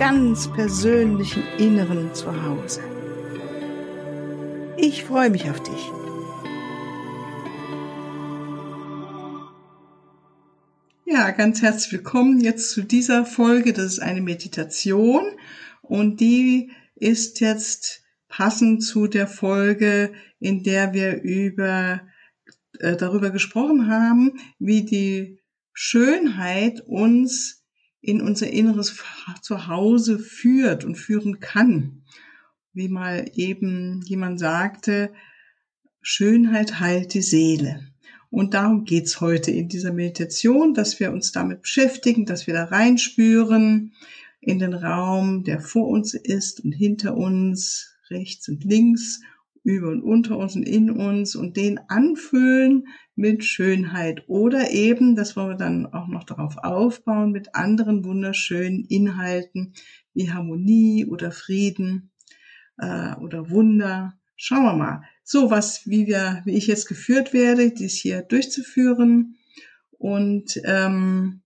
ganz persönlichen Inneren Zuhause. Ich freue mich auf dich. Ja, ganz herzlich willkommen jetzt zu dieser Folge. Das ist eine Meditation und die ist jetzt passend zu der Folge, in der wir über äh, darüber gesprochen haben, wie die Schönheit uns in unser inneres Zuhause führt und führen kann. Wie mal eben jemand sagte, Schönheit heilt die Seele. Und darum geht's heute in dieser Meditation, dass wir uns damit beschäftigen, dass wir da reinspüren in den Raum, der vor uns ist und hinter uns, rechts und links, über und unter uns und in uns und den anfüllen mit Schönheit oder eben, das wollen wir dann auch noch darauf aufbauen, mit anderen wunderschönen Inhalten wie Harmonie oder Frieden äh, oder Wunder. Schauen wir mal. So was, wie wir, wie ich jetzt geführt werde, dies hier durchzuführen und ähm,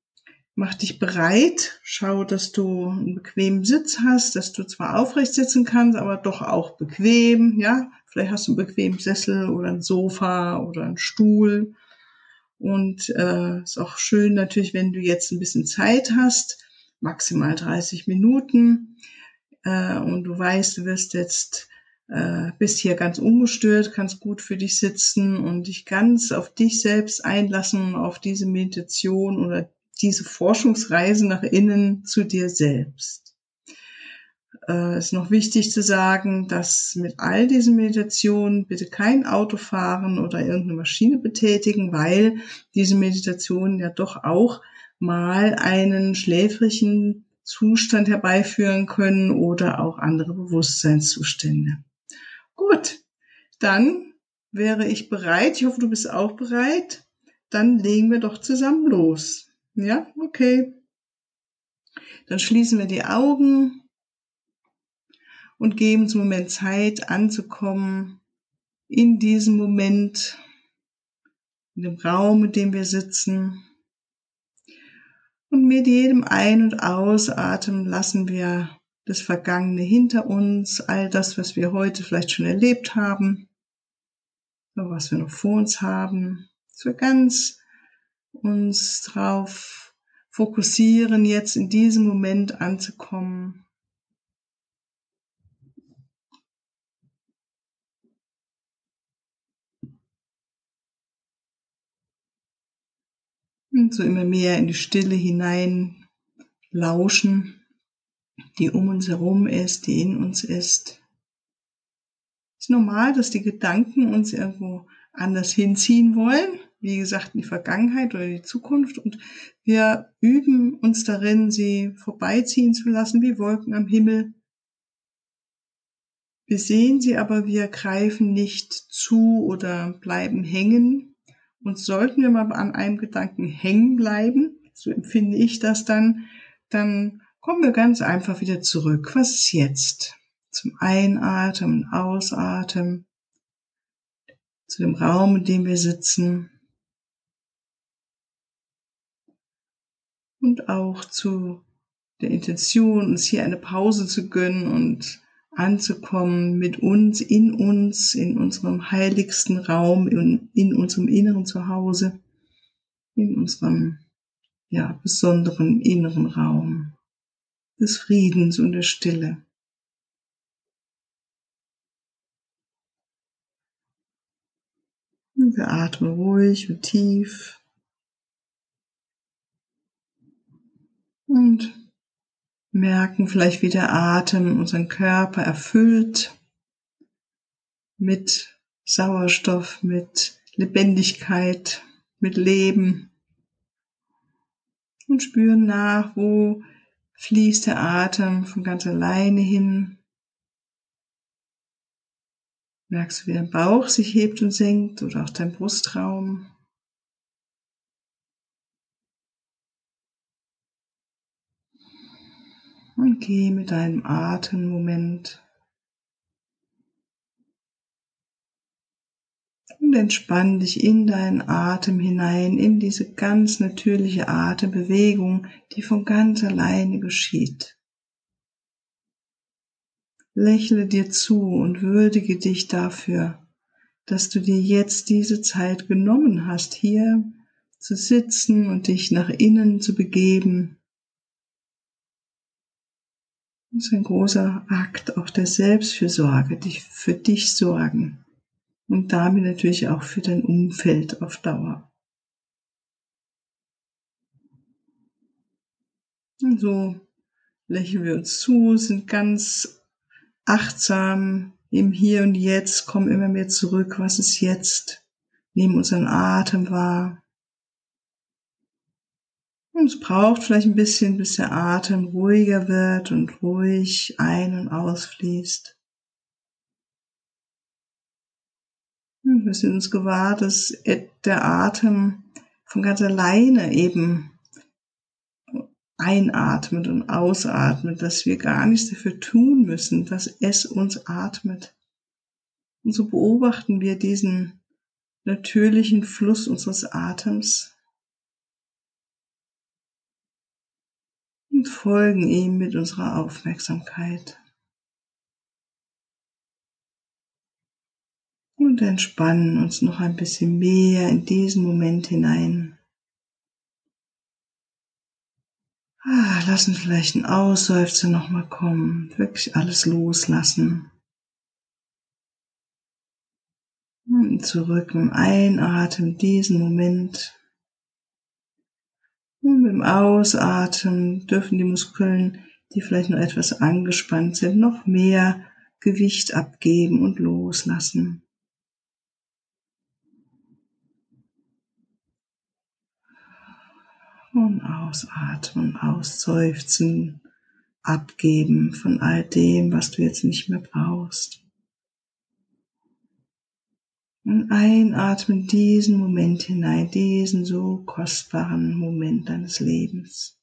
Mach dich bereit, schau, dass du einen bequemen Sitz hast, dass du zwar aufrecht sitzen kannst, aber doch auch bequem, ja. Vielleicht hast du einen bequemen Sessel oder ein Sofa oder einen Stuhl. Und äh, ist auch schön natürlich, wenn du jetzt ein bisschen Zeit hast, maximal 30 Minuten. Äh, und du weißt, du wirst jetzt äh, bist hier ganz ungestört, kannst gut für dich sitzen und dich ganz auf dich selbst einlassen, auf diese Meditation oder diese Forschungsreise nach innen zu dir selbst. Äh, ist noch wichtig zu sagen, dass mit all diesen Meditationen bitte kein Auto fahren oder irgendeine Maschine betätigen, weil diese Meditationen ja doch auch mal einen schläfrigen Zustand herbeiführen können oder auch andere Bewusstseinszustände. Gut, dann wäre ich bereit. Ich hoffe, du bist auch bereit. Dann legen wir doch zusammen los. Ja, okay. Dann schließen wir die Augen und geben uns einen Moment Zeit anzukommen in diesem Moment, in dem Raum, in dem wir sitzen. Und mit jedem Ein- und Ausatmen lassen wir das Vergangene hinter uns, all das, was wir heute vielleicht schon erlebt haben, was wir noch vor uns haben, dass wir ganz uns drauf fokussieren, jetzt in diesem Moment anzukommen. Und so immer mehr in die Stille hinein lauschen, die um uns herum ist, die in uns ist. Es ist normal, dass die Gedanken uns irgendwo anders hinziehen wollen wie gesagt, in die Vergangenheit oder die Zukunft und wir üben uns darin, sie vorbeiziehen zu lassen wie Wolken am Himmel. Wir sehen sie, aber wir greifen nicht zu oder bleiben hängen. Und sollten wir mal an einem Gedanken hängen bleiben, so empfinde ich das dann, dann kommen wir ganz einfach wieder zurück. Was ist jetzt? Zum Einatmen, Ausatmen, zu dem Raum, in dem wir sitzen. und auch zu der Intention, uns hier eine Pause zu gönnen und anzukommen mit uns, in uns, in unserem heiligsten Raum, in, in unserem inneren Zuhause, in unserem ja, besonderen inneren Raum des Friedens und der Stille. Wir atmen ruhig und tief und merken vielleicht, wie der Atem unseren Körper erfüllt mit Sauerstoff, mit Lebendigkeit, mit Leben und spüren nach, wo fließt der Atem von ganz alleine hin. Merkst du, wie dein Bauch sich hebt und senkt oder auch dein Brustraum. Und geh mit deinem Atemmoment und entspann dich in deinen Atem hinein, in diese ganz natürliche Atembewegung, die von ganz alleine geschieht. Lächle dir zu und würdige dich dafür, dass du dir jetzt diese Zeit genommen hast, hier zu sitzen und dich nach innen zu begeben. Das ist ein großer Akt auch der Selbstfürsorge, dich für dich sorgen und damit natürlich auch für dein Umfeld auf Dauer. Und so lächeln wir uns zu, sind ganz achtsam im Hier und Jetzt, kommen immer mehr zurück, was ist jetzt, nehmen unseren Atem wahr. Und es braucht vielleicht ein bisschen, bis der Atem ruhiger wird und ruhig ein- und ausfließt. Hm, wir sind uns gewahr, dass der Atem von ganz alleine eben einatmet und ausatmet, dass wir gar nichts dafür tun müssen, dass es uns atmet. Und so beobachten wir diesen natürlichen Fluss unseres Atems und folgen ihm mit unserer Aufmerksamkeit. und entspannen uns noch ein bisschen mehr in diesen Moment hinein. Ah, lassen vielleicht ein Ausseufzer nochmal kommen, wirklich alles loslassen. Und zurück mit dem Einatmen diesen Moment. Und mit dem Ausatmen dürfen die Muskeln, die vielleicht noch etwas angespannt sind, noch mehr Gewicht abgeben und loslassen. Und ausatmen, ausseufzen, abgeben von all dem, was du jetzt nicht mehr brauchst. Und einatmen diesen Moment hinein, diesen so kostbaren Moment deines Lebens.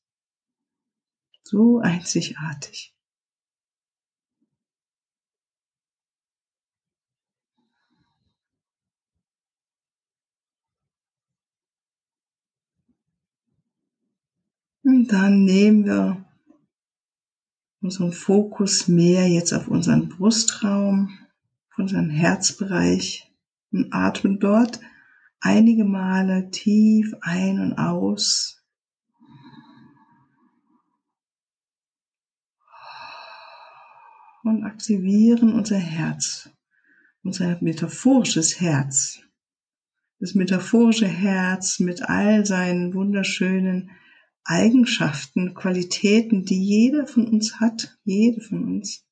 So einzigartig. Und dann nehmen wir unseren Fokus mehr jetzt auf unseren Brustraum, auf unseren Herzbereich und atmen dort einige Male tief ein und aus. Und aktivieren unser Herz, unser metaphorisches Herz. Das metaphorische Herz mit all seinen wunderschönen Eigenschaften, Qualitäten, die jeder von uns hat, jede von uns.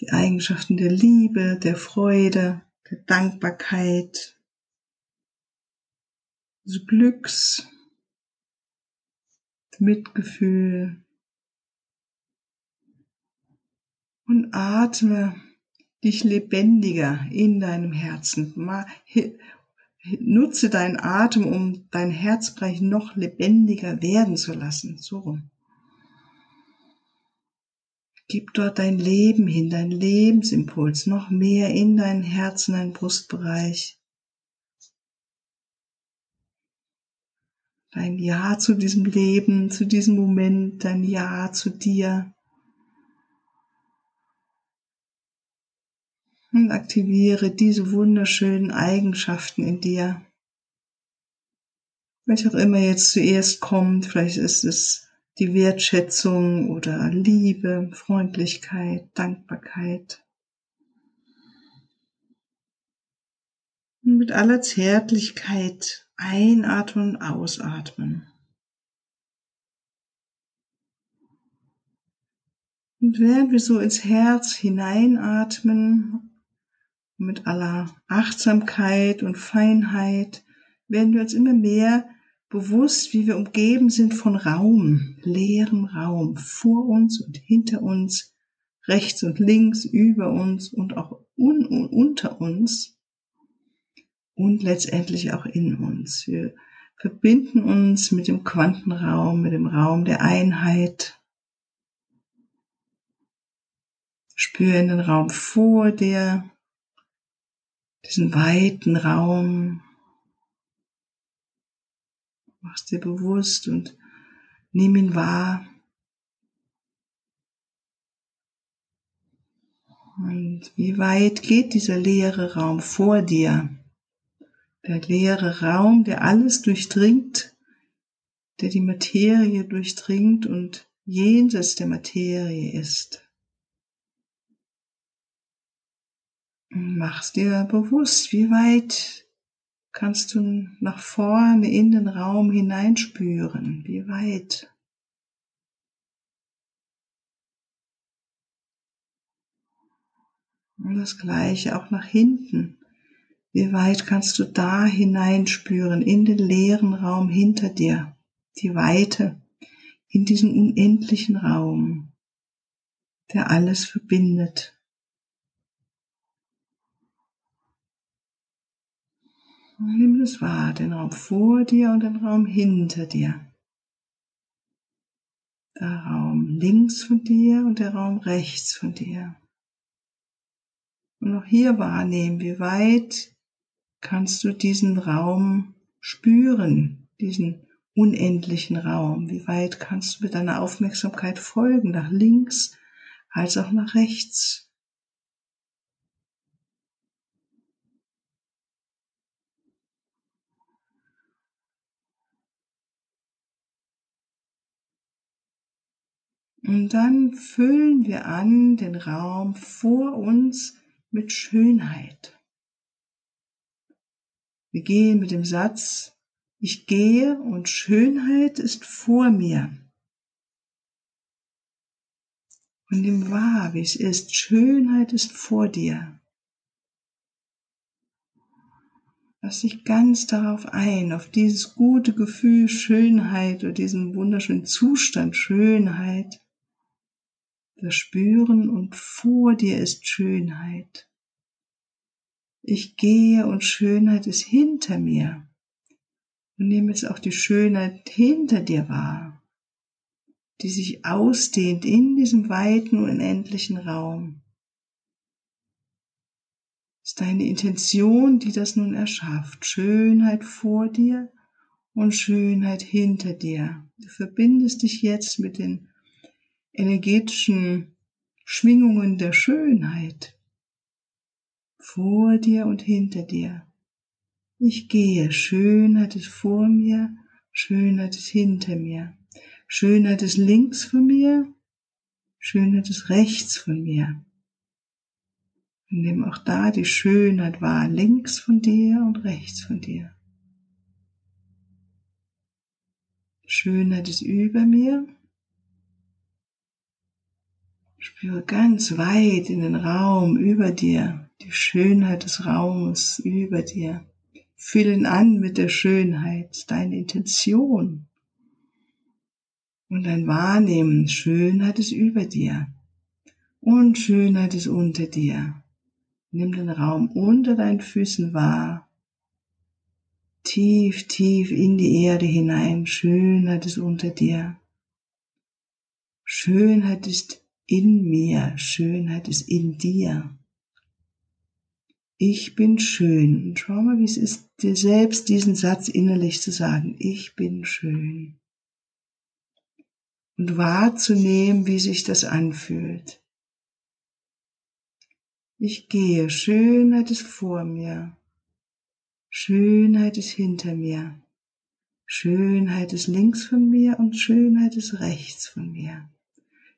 Die Eigenschaften der Liebe, der Freude, der Dankbarkeit, des Glücks, Mitgefühl. Und atme dich lebendiger in deinem Herzen nutze deinen Atem, um dein Herzbereich noch lebendiger werden zu lassen. So rum. Gib dort dein Leben hin, dein Lebensimpuls noch mehr in dein Herz, in deinen Brustbereich. Dein Ja zu diesem Leben, zu diesem Moment, dein Ja zu dir. und aktiviere diese wunderschönen Eigenschaften in dir. Welch auch immer jetzt zuerst kommt, vielleicht ist es die Wertschätzung oder Liebe, Freundlichkeit, Dankbarkeit. Und mit aller Zärtlichkeit einatmen und ausatmen. Und während wir so ins Herz hineinatmen mit aller Achtsamkeit und Feinheit werden wir uns immer mehr bewusst, wie wir umgeben sind von Raum, leerem Raum, vor uns und hinter uns, rechts und links, über uns und auch un und unter uns und letztendlich auch in uns. Wir verbinden uns mit dem Quantenraum, mit dem Raum der Einheit. Spüre in den Raum vor dir, diesen weiten Raum, machst dir bewusst und nimm ihn wahr. Und wie weit geht dieser leere Raum vor dir? Der leere Raum, der alles durchdringt, der die Materie durchdringt und jenseits der Materie ist. Machst dir bewusst, wie weit kannst du nach vorne in den Raum hineinspüren, wie weit. Und das gleiche auch nach hinten. Wie weit kannst du da hineinspüren in den leeren Raum hinter dir, die Weite, in diesen unendlichen Raum, der alles verbindet. Nimm es wahr, den Raum vor dir und den Raum hinter dir. Der Raum links von dir und der Raum rechts von dir. Und auch hier wahrnehmen, wie weit kannst du diesen Raum spüren, diesen unendlichen Raum. Wie weit kannst du mit deiner Aufmerksamkeit folgen, nach links als auch nach rechts. Und dann füllen wir an den Raum vor uns mit Schönheit. Wir gehen mit dem Satz, ich gehe und Schönheit ist vor mir. Und nimm wahr, wie es ist. Schönheit ist vor dir. Lass dich ganz darauf ein, auf dieses gute Gefühl Schönheit oder diesen wunderschönen Zustand Schönheit das Spüren und vor dir ist Schönheit. Ich gehe und Schönheit ist hinter mir. Und nehme jetzt auch die Schönheit hinter dir wahr, die sich ausdehnt in diesem weiten, unendlichen Raum. ist deine Intention, die das nun erschafft. Schönheit vor dir und Schönheit hinter dir. Du verbindest dich jetzt mit den energetischen Schwingungen der Schönheit vor dir und hinter dir. Ich gehe, Schönheit ist vor mir, Schönheit ist hinter mir, Schönheit ist links von mir, Schönheit ist rechts von mir. Und nimm auch da die Schönheit wahr, links von dir und rechts von dir. Schönheit ist über mir, Spüre ganz weit in den Raum über dir, die Schönheit des Raumes über dir. Fühl ihn an mit der Schönheit, deine Intention. Und dein Wahrnehmen, Schönheit ist über dir. Und Schönheit ist unter dir. Nimm den Raum unter deinen Füßen wahr. Tief, tief in die Erde hinein. Schönheit ist unter dir. Schönheit ist in mir, Schönheit ist in dir. Ich bin schön. Und schau mal, wie es ist, dir selbst diesen Satz innerlich zu sagen. Ich bin schön. Und wahrzunehmen, wie sich das anfühlt. Ich gehe, Schönheit ist vor mir. Schönheit ist hinter mir. Schönheit ist links von mir und Schönheit ist rechts von mir.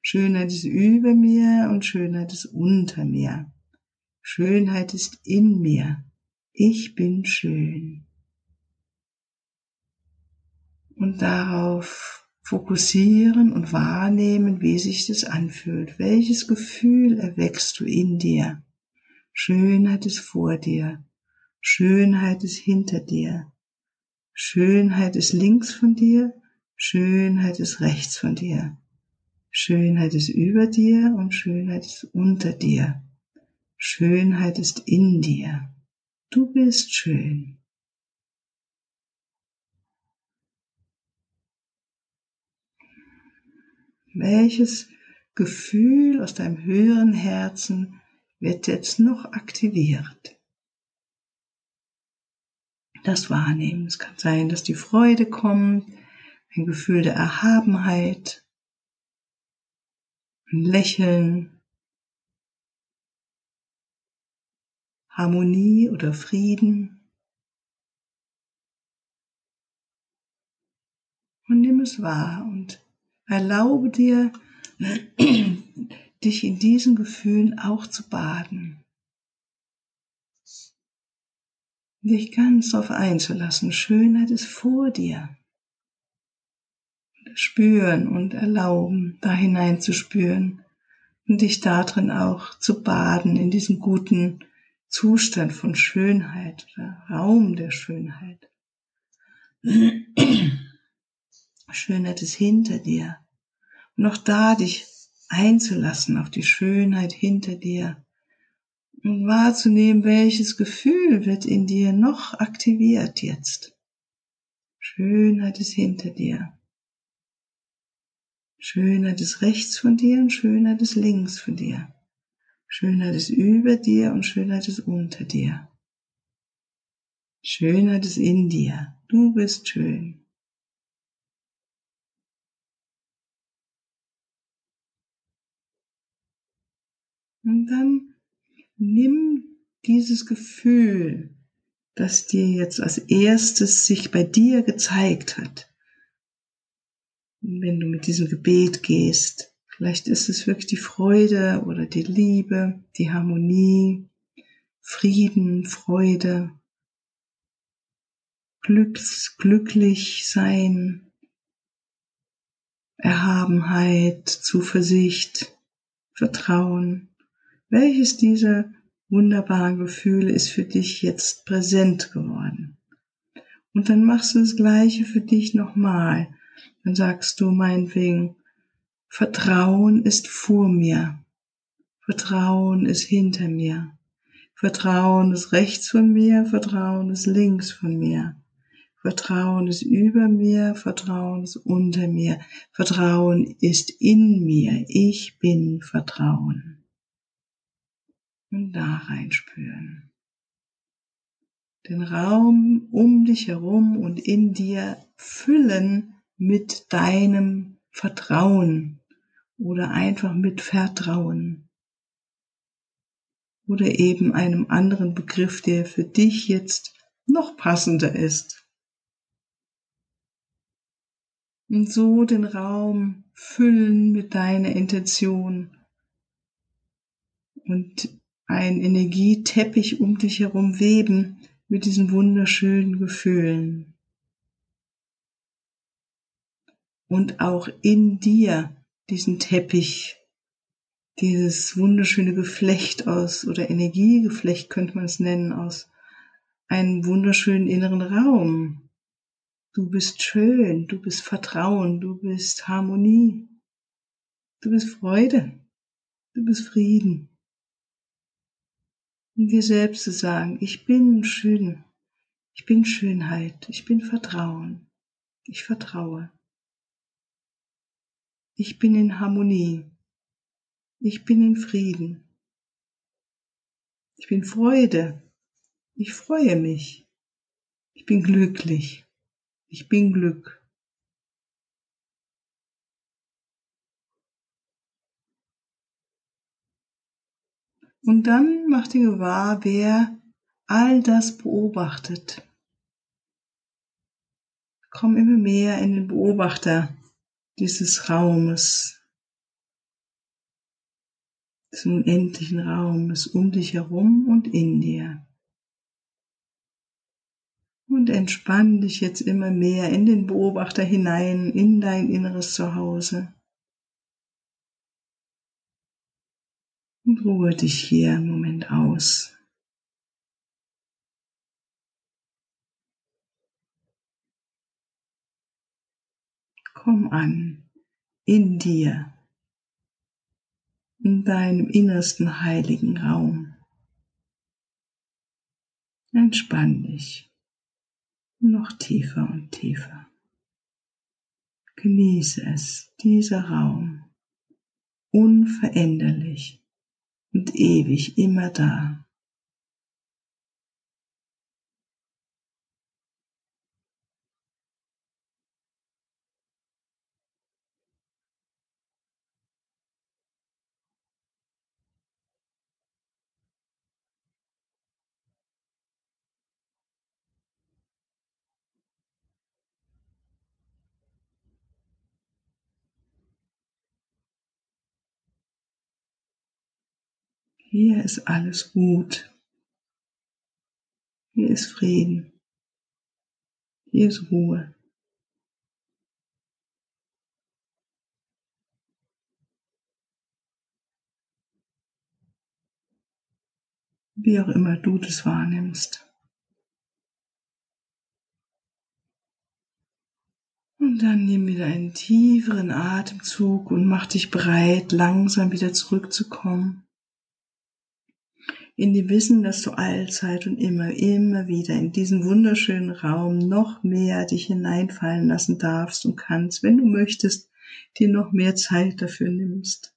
Schönheit ist über mir und Schönheit ist unter mir. Schönheit ist in mir. Ich bin schön. Und darauf fokussieren und wahrnehmen, wie sich das anfühlt. Welches Gefühl erweckst du in dir? Schönheit ist vor dir. Schönheit ist hinter dir. Schönheit ist links von dir, Schönheit ist rechts von dir. Schönheit ist über dir und Schönheit ist unter dir. Schönheit ist in dir. Du bist schön. Welches Gefühl aus deinem höheren Herzen wird jetzt noch aktiviert? Das Wahrnehmen. Es kann sein, dass die Freude kommt, ein Gefühl der Erhabenheit, Lächeln, Harmonie oder Frieden. Und nimm es wahr und erlaube dir, dich in diesen Gefühlen auch zu baden. Dich ganz darauf einzulassen. Schönheit ist vor dir spüren und erlauben, da hinein zu spüren und dich darin auch zu baden, in diesem guten Zustand von Schönheit oder Raum der Schönheit. Schönheit ist hinter dir. Und auch da dich einzulassen auf die Schönheit hinter dir und wahrzunehmen, welches Gefühl wird in dir noch aktiviert jetzt. Schönheit ist hinter dir. Schönheit ist rechts von dir und Schönheit ist links von dir. Schönheit ist über dir und Schönheit ist unter dir. Schönheit ist in dir. Du bist schön. Und dann nimm dieses Gefühl, das dir jetzt als erstes sich bei dir gezeigt hat, wenn du mit diesem Gebet gehst. Vielleicht ist es wirklich die Freude oder die Liebe, die Harmonie, Frieden, Freude, Glücks, glücklich sein, Erhabenheit, Zuversicht, Vertrauen. Welches dieser wunderbaren Gefühle ist für dich jetzt präsent geworden? Und dann machst du das Gleiche für dich nochmal. Dann sagst du meinetwegen, Vertrauen ist vor mir. Vertrauen ist hinter mir. Vertrauen ist rechts von mir, Vertrauen ist links von mir. Vertrauen ist über mir, Vertrauen ist unter mir. Vertrauen ist in mir. Ich bin Vertrauen. Und da reinspüren. Den Raum um dich herum und in dir füllen mit deinem Vertrauen oder einfach mit Vertrauen oder eben einem anderen Begriff, der für dich jetzt noch passender ist. Und so den Raum füllen mit deiner Intention und ein Energieteppich um dich herum weben mit diesen wunderschönen Gefühlen und auch in dir diesen Teppich, dieses wunderschöne Geflecht aus oder Energiegeflecht könnte man es nennen, aus einem wunderschönen inneren Raum. Du bist schön, du bist Vertrauen, du bist Harmonie, du bist Freude, du bist Frieden. Und dir selbst zu sagen, ich bin schön, ich bin Schönheit, ich bin Vertrauen, ich vertraue. Ich bin in Harmonie. Ich bin in Frieden. Ich bin Freude. Ich freue mich. Ich bin glücklich. Ich bin Glück. Und dann mach dir gewahr, wer all das beobachtet. Komm immer mehr in den Beobachter dieses Raumes, des unendlichen Raumes um dich herum und in dir. Und entspann dich jetzt immer mehr in den Beobachter hinein, in dein inneres Zuhause. Und ruhe dich hier einen Moment aus. Komm an in dir, in deinem innersten heiligen Raum. Entspann dich noch tiefer und tiefer. Genieße es, dieser Raum, unveränderlich und ewig immer da. Hier ist alles gut. Hier ist Frieden. Hier ist Ruhe. Wie auch immer du das wahrnimmst. Und dann nimm wieder einen tieferen Atemzug und mach dich bereit, langsam wieder zurückzukommen in dem Wissen, dass du allzeit und immer, immer wieder in diesen wunderschönen Raum noch mehr dich hineinfallen lassen darfst und kannst, wenn du möchtest, dir noch mehr Zeit dafür nimmst.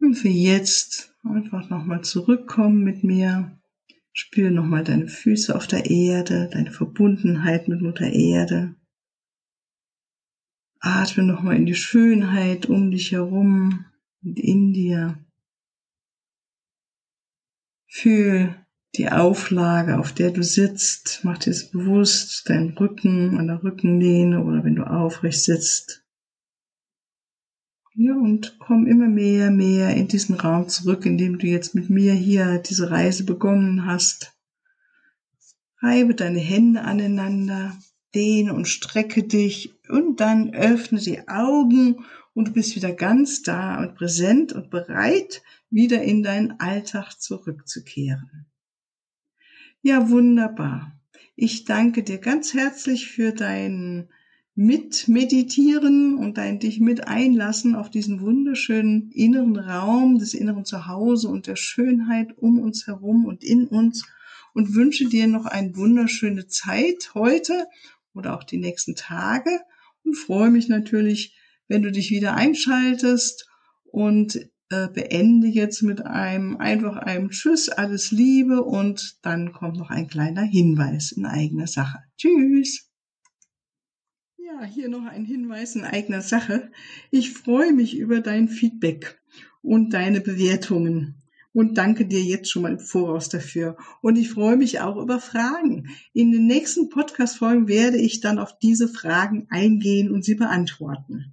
Und für jetzt einfach nochmal zurückkommen mit mir. Spüre nochmal deine Füße auf der Erde, deine Verbundenheit mit Mutter Erde. Atme nochmal in die Schönheit um dich herum und in dir. Fühl die Auflage, auf der du sitzt. Mach dir es bewusst, dein Rücken an der Rückenlehne oder wenn du aufrecht sitzt. Ja, und komm immer mehr, mehr in diesen Raum zurück, in dem du jetzt mit mir hier diese Reise begonnen hast. Reibe deine Hände aneinander, dehne und strecke dich und dann öffne die Augen und du bist wieder ganz da und präsent und bereit, wieder in deinen Alltag zurückzukehren. Ja, wunderbar. Ich danke dir ganz herzlich für dein Mitmeditieren und dein dich mit einlassen auf diesen wunderschönen inneren Raum des inneren Zuhause und der Schönheit um uns herum und in uns und wünsche dir noch eine wunderschöne Zeit heute oder auch die nächsten Tage und freue mich natürlich, wenn du dich wieder einschaltest und äh, beende jetzt mit einem einfach einem Tschüss, alles Liebe und dann kommt noch ein kleiner Hinweis in eigener Sache. Tschüss. Ja, hier noch ein Hinweis in eigener Sache. Ich freue mich über dein Feedback und deine Bewertungen und danke dir jetzt schon mal im Voraus dafür. Und ich freue mich auch über Fragen. In den nächsten Podcast-Folgen werde ich dann auf diese Fragen eingehen und sie beantworten